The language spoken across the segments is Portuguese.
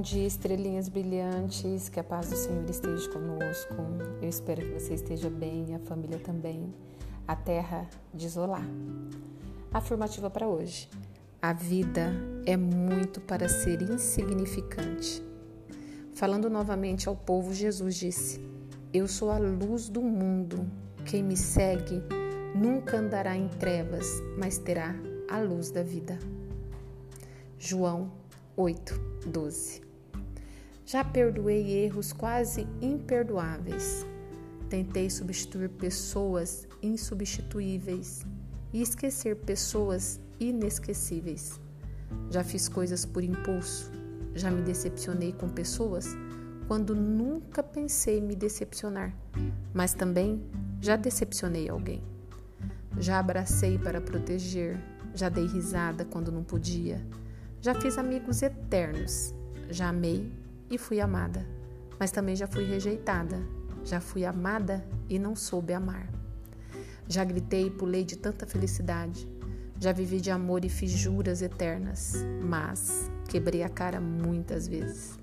dia, estrelinhas brilhantes. Que a paz do Senhor esteja conosco. Eu espero que você esteja bem, a família também. A terra de Isolá. Afirmativa para hoje. A vida é muito para ser insignificante. Falando novamente ao povo, Jesus disse: Eu sou a luz do mundo. Quem me segue nunca andará em trevas, mas terá a luz da vida. João 8, 12. Já perdoei erros quase imperdoáveis. Tentei substituir pessoas insubstituíveis e esquecer pessoas inesquecíveis. Já fiz coisas por impulso. Já me decepcionei com pessoas quando nunca pensei me decepcionar, mas também já decepcionei alguém. Já abracei para proteger, já dei risada quando não podia já fiz amigos eternos, já amei e fui amada, mas também já fui rejeitada, já fui amada e não soube amar. Já gritei e pulei de tanta felicidade, já vivi de amor e fiz juras eternas, mas quebrei a cara muitas vezes.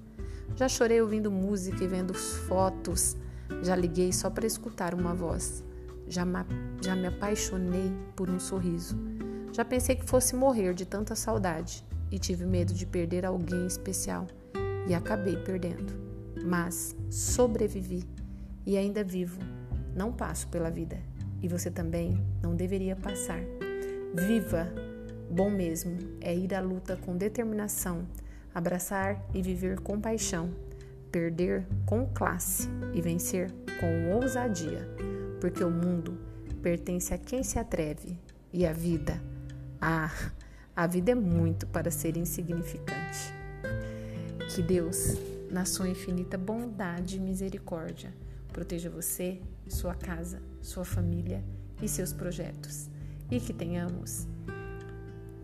Já chorei ouvindo música e vendo fotos, já liguei só para escutar uma voz, já, já me apaixonei por um sorriso, já pensei que fosse morrer de tanta saudade e tive medo de perder alguém especial e acabei perdendo. Mas sobrevivi e ainda vivo. Não passo pela vida e você também não deveria passar. Viva! Bom mesmo é ir à luta com determinação, abraçar e viver com paixão, perder com classe e vencer com ousadia, porque o mundo pertence a quem se atreve e a vida, ah, a vida é muito para ser insignificante. Que Deus, na sua infinita bondade e misericórdia, proteja você, sua casa, sua família e seus projetos. E que tenhamos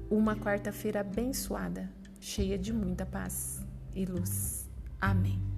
uma quarta-feira abençoada, cheia de muita paz e luz. Amém.